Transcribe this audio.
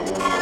Oh,